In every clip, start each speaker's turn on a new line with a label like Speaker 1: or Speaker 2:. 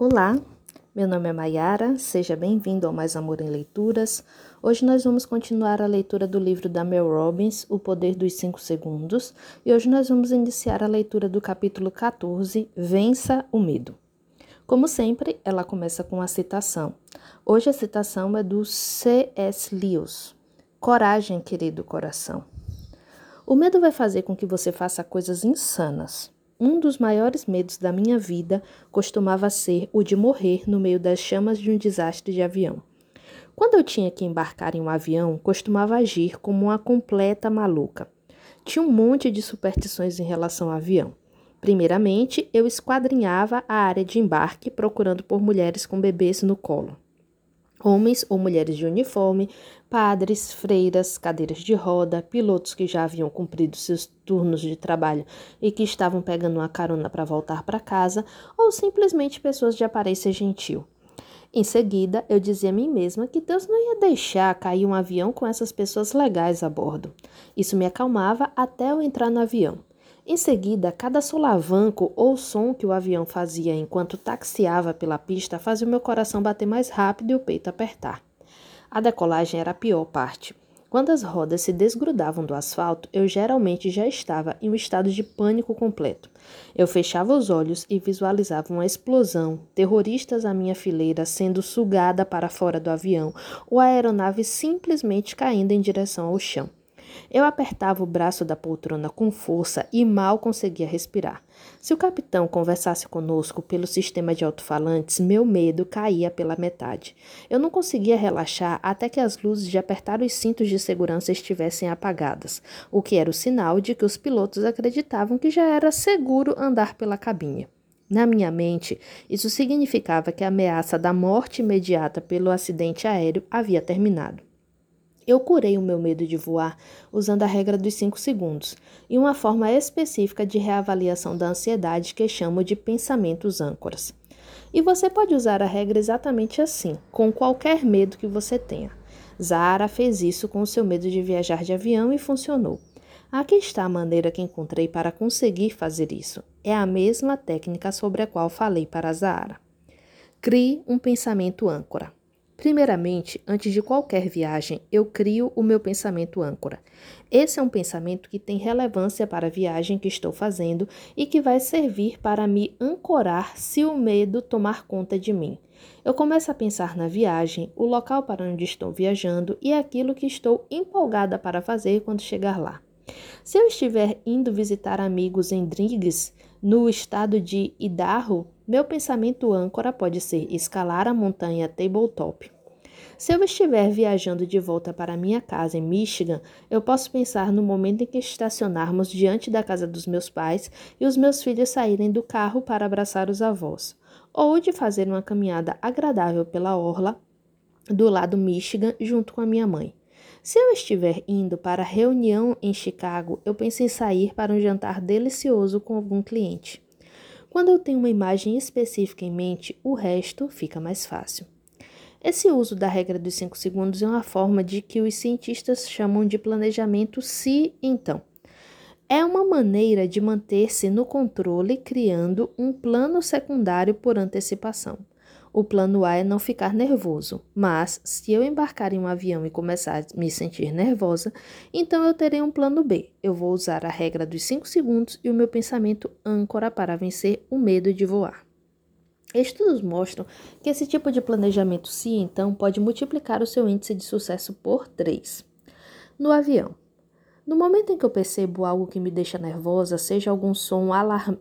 Speaker 1: Olá, meu nome é Mayara, seja bem-vindo ao Mais Amor em Leituras. Hoje nós vamos continuar a leitura do livro da Mel Robbins, O Poder dos Cinco Segundos, e hoje nós vamos iniciar a leitura do capítulo 14, Vença o Medo. Como sempre, ela começa com a citação. Hoje a citação é do C.S. Lewis. Coragem, querido coração. O medo vai fazer com que você faça coisas insanas. Um dos maiores medos da minha vida costumava ser o de morrer no meio das chamas de um desastre de avião. Quando eu tinha que embarcar em um avião, costumava agir como uma completa maluca. Tinha um monte de superstições em relação ao avião. Primeiramente, eu esquadrinhava a área de embarque procurando por mulheres com bebês no colo homens ou mulheres de uniforme, padres, freiras, cadeiras de roda, pilotos que já haviam cumprido seus turnos de trabalho e que estavam pegando uma carona para voltar para casa, ou simplesmente pessoas de aparência gentil. Em seguida, eu dizia a mim mesma que Deus não ia deixar cair um avião com essas pessoas legais a bordo. Isso me acalmava até eu entrar no avião. Em seguida, cada solavanco ou som que o avião fazia enquanto taxiava pela pista fazia o meu coração bater mais rápido e o peito apertar. A decolagem era a pior parte. Quando as rodas se desgrudavam do asfalto, eu geralmente já estava em um estado de pânico completo. Eu fechava os olhos e visualizava uma explosão, terroristas à minha fileira sendo sugada para fora do avião ou a aeronave simplesmente caindo em direção ao chão. Eu apertava o braço da poltrona com força e mal conseguia respirar. Se o capitão conversasse conosco pelo sistema de alto-falantes, meu medo caía pela metade. Eu não conseguia relaxar até que as luzes de apertar os cintos de segurança estivessem apagadas, o que era o sinal de que os pilotos acreditavam que já era seguro andar pela cabine. Na minha mente, isso significava que a ameaça da morte imediata pelo acidente aéreo havia terminado. Eu curei o meu medo de voar usando a regra dos 5 segundos e uma forma específica de reavaliação da ansiedade que chamo de pensamentos âncoras. E você pode usar a regra exatamente assim, com qualquer medo que você tenha. Zara fez isso com o seu medo de viajar de avião e funcionou. Aqui está a maneira que encontrei para conseguir fazer isso. É a mesma técnica sobre a qual falei para Zara. Crie um pensamento âncora. Primeiramente, antes de qualquer viagem, eu crio o meu pensamento âncora. Esse é um pensamento que tem relevância para a viagem que estou fazendo e que vai servir para me ancorar se o medo tomar conta de mim. Eu começo a pensar na viagem, o local para onde estou viajando e aquilo que estou empolgada para fazer quando chegar lá. Se eu estiver indo visitar amigos em Drigues, no estado de Idaho, meu pensamento âncora pode ser escalar a montanha Tabletop. Se eu estiver viajando de volta para minha casa em Michigan, eu posso pensar no momento em que estacionarmos diante da casa dos meus pais e os meus filhos saírem do carro para abraçar os avós, ou de fazer uma caminhada agradável pela orla do lado Michigan junto com a minha mãe. Se eu estiver indo para reunião em Chicago, eu penso em sair para um jantar delicioso com algum cliente. Quando eu tenho uma imagem específica em mente, o resto fica mais fácil. Esse uso da regra dos 5 segundos é uma forma de que os cientistas chamam de planejamento se então. É uma maneira de manter-se no controle criando um plano secundário por antecipação. O plano A é não ficar nervoso, mas se eu embarcar em um avião e começar a me sentir nervosa, então eu terei um plano B. Eu vou usar a regra dos 5 segundos e o meu pensamento âncora para vencer o medo de voar. Estudos mostram que esse tipo de planejamento se então pode multiplicar o seu índice de sucesso por 3. No avião. No momento em que eu percebo algo que me deixa nervosa, seja algum som alarm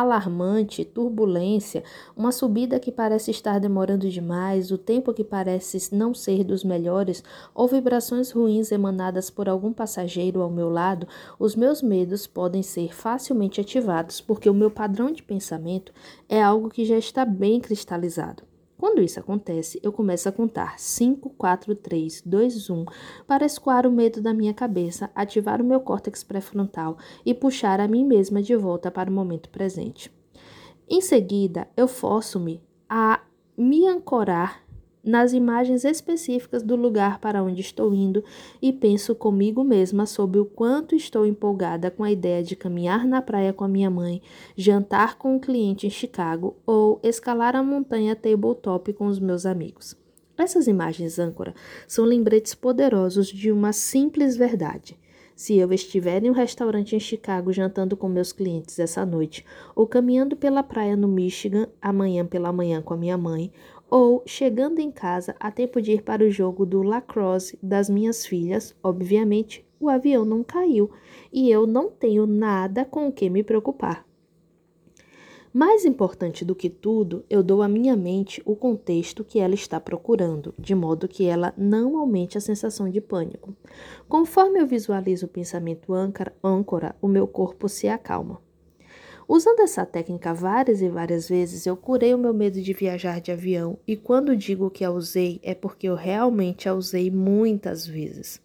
Speaker 1: alarmante, turbulência, uma subida que parece estar demorando demais, o tempo que parece não ser dos melhores, ou vibrações ruins emanadas por algum passageiro ao meu lado, os meus medos podem ser facilmente ativados porque o meu padrão de pensamento é algo que já está bem cristalizado. Quando isso acontece, eu começo a contar 5, 4, 3, 2, 1 para escoar o medo da minha cabeça, ativar o meu córtex pré-frontal e puxar a mim mesma de volta para o momento presente. Em seguida, eu forço-me a me ancorar nas imagens específicas do lugar para onde estou indo e penso comigo mesma sobre o quanto estou empolgada com a ideia de caminhar na praia com a minha mãe, jantar com um cliente em Chicago ou escalar a montanha tabletop com os meus amigos. Essas imagens âncora são lembretes poderosos de uma simples verdade. Se eu estiver em um restaurante em Chicago jantando com meus clientes essa noite, ou caminhando pela praia no Michigan amanhã pela manhã com a minha mãe, ou chegando em casa a tempo de ir para o jogo do lacrosse das minhas filhas, obviamente o avião não caiu e eu não tenho nada com o que me preocupar. Mais importante do que tudo, eu dou à minha mente o contexto que ela está procurando, de modo que ela não aumente a sensação de pânico. Conforme eu visualizo o pensamento âncora, o meu corpo se acalma. Usando essa técnica várias e várias vezes, eu curei o meu medo de viajar de avião, e quando digo que a usei, é porque eu realmente a usei muitas vezes.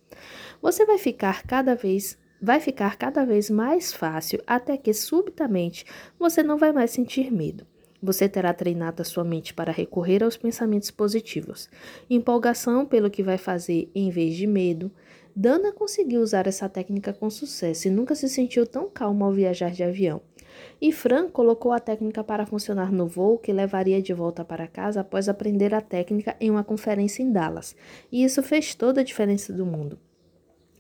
Speaker 1: Você vai ficar cada vez vai ficar cada vez mais fácil até que subitamente você não vai mais sentir medo. Você terá treinado a sua mente para recorrer aos pensamentos positivos. Empolgação pelo que vai fazer em vez de medo. Dana conseguiu usar essa técnica com sucesso e nunca se sentiu tão calma ao viajar de avião. E Fran colocou a técnica para funcionar no voo que levaria de volta para casa após aprender a técnica em uma conferência em Dallas. E isso fez toda a diferença do mundo.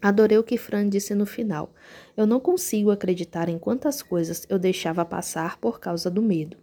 Speaker 1: Adorei o que Fran disse no final. Eu não consigo acreditar em quantas coisas eu deixava passar por causa do medo.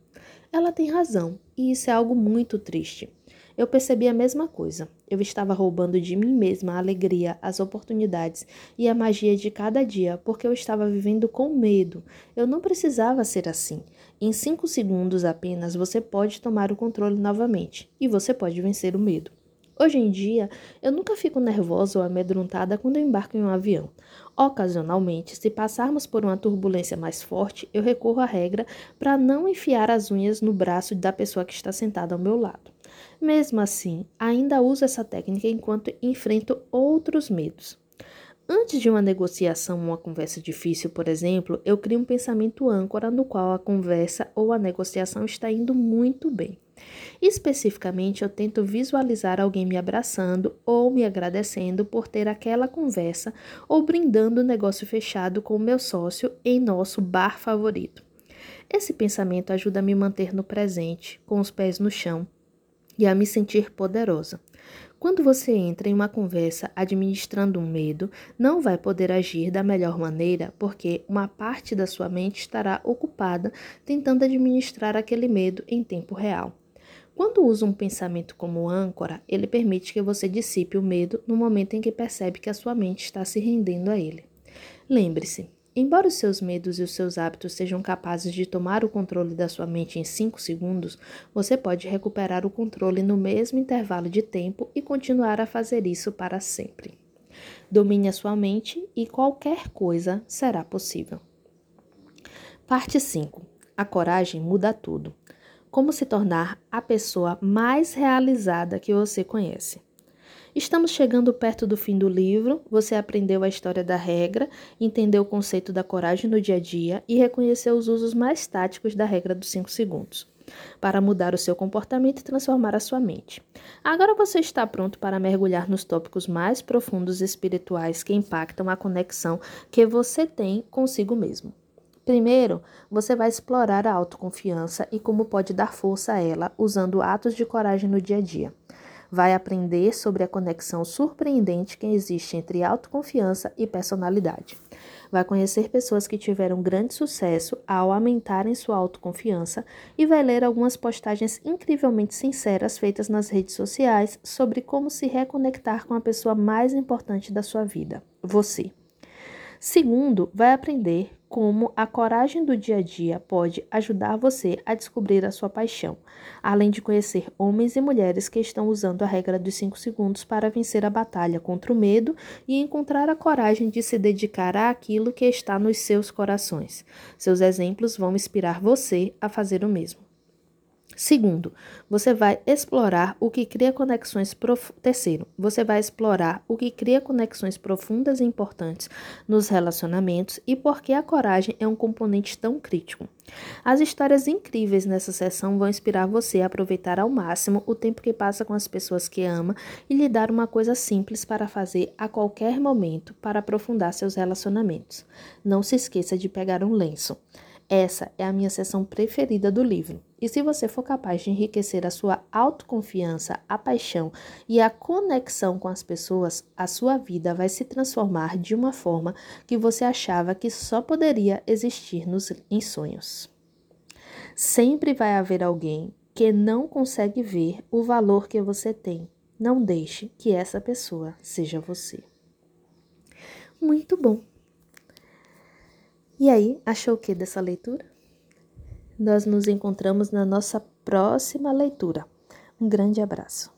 Speaker 1: Ela tem razão, e isso é algo muito triste. Eu percebi a mesma coisa. Eu estava roubando de mim mesma a alegria, as oportunidades e a magia de cada dia, porque eu estava vivendo com medo. Eu não precisava ser assim. Em cinco segundos apenas você pode tomar o controle novamente e você pode vencer o medo. Hoje em dia, eu nunca fico nervosa ou amedrontada quando embarco em um avião. Ocasionalmente, se passarmos por uma turbulência mais forte, eu recorro à regra para não enfiar as unhas no braço da pessoa que está sentada ao meu lado. Mesmo assim, ainda uso essa técnica enquanto enfrento outros medos. Antes de uma negociação ou uma conversa difícil, por exemplo, eu crio um pensamento âncora no qual a conversa ou a negociação está indo muito bem. Especificamente, eu tento visualizar alguém me abraçando ou me agradecendo por ter aquela conversa ou brindando o um negócio fechado com o meu sócio em nosso bar favorito. Esse pensamento ajuda a me manter no presente, com os pés no chão, e a me sentir poderosa. Quando você entra em uma conversa administrando um medo, não vai poder agir da melhor maneira porque uma parte da sua mente estará ocupada tentando administrar aquele medo em tempo real. Quando usa um pensamento como âncora, ele permite que você dissipe o medo no momento em que percebe que a sua mente está se rendendo a ele. Lembre-se, embora os seus medos e os seus hábitos sejam capazes de tomar o controle da sua mente em 5 segundos, você pode recuperar o controle no mesmo intervalo de tempo e continuar a fazer isso para sempre. Domine a sua mente e qualquer coisa será possível. Parte 5. A coragem muda tudo. Como se tornar a pessoa mais realizada que você conhece. Estamos chegando perto do fim do livro. Você aprendeu a história da regra, entendeu o conceito da coragem no dia a dia e reconheceu os usos mais táticos da regra dos 5 segundos para mudar o seu comportamento e transformar a sua mente. Agora você está pronto para mergulhar nos tópicos mais profundos espirituais que impactam a conexão que você tem consigo mesmo. Primeiro, você vai explorar a autoconfiança e como pode dar força a ela usando atos de coragem no dia a dia. Vai aprender sobre a conexão surpreendente que existe entre autoconfiança e personalidade. Vai conhecer pessoas que tiveram grande sucesso ao aumentarem sua autoconfiança e vai ler algumas postagens incrivelmente sinceras feitas nas redes sociais sobre como se reconectar com a pessoa mais importante da sua vida, você. Segundo, vai aprender como a coragem do dia a dia pode ajudar você a descobrir a sua paixão, além de conhecer homens e mulheres que estão usando a regra dos 5 segundos para vencer a batalha contra o medo e encontrar a coragem de se dedicar àquilo que está nos seus corações. Seus exemplos vão inspirar você a fazer o mesmo. Segundo, você vai explorar o que cria conexões. Terceiro, você vai explorar o que cria conexões profundas e importantes nos relacionamentos e por que a coragem é um componente tão crítico. As histórias incríveis nessa sessão vão inspirar você a aproveitar ao máximo o tempo que passa com as pessoas que ama e lhe dar uma coisa simples para fazer a qualquer momento para aprofundar seus relacionamentos. Não se esqueça de pegar um lenço. Essa é a minha sessão preferida do livro. E se você for capaz de enriquecer a sua autoconfiança, a paixão e a conexão com as pessoas, a sua vida vai se transformar de uma forma que você achava que só poderia existir nos, em sonhos. Sempre vai haver alguém que não consegue ver o valor que você tem. Não deixe que essa pessoa seja você. Muito bom! E aí, achou o que dessa leitura? Nós nos encontramos na nossa próxima leitura. Um grande abraço.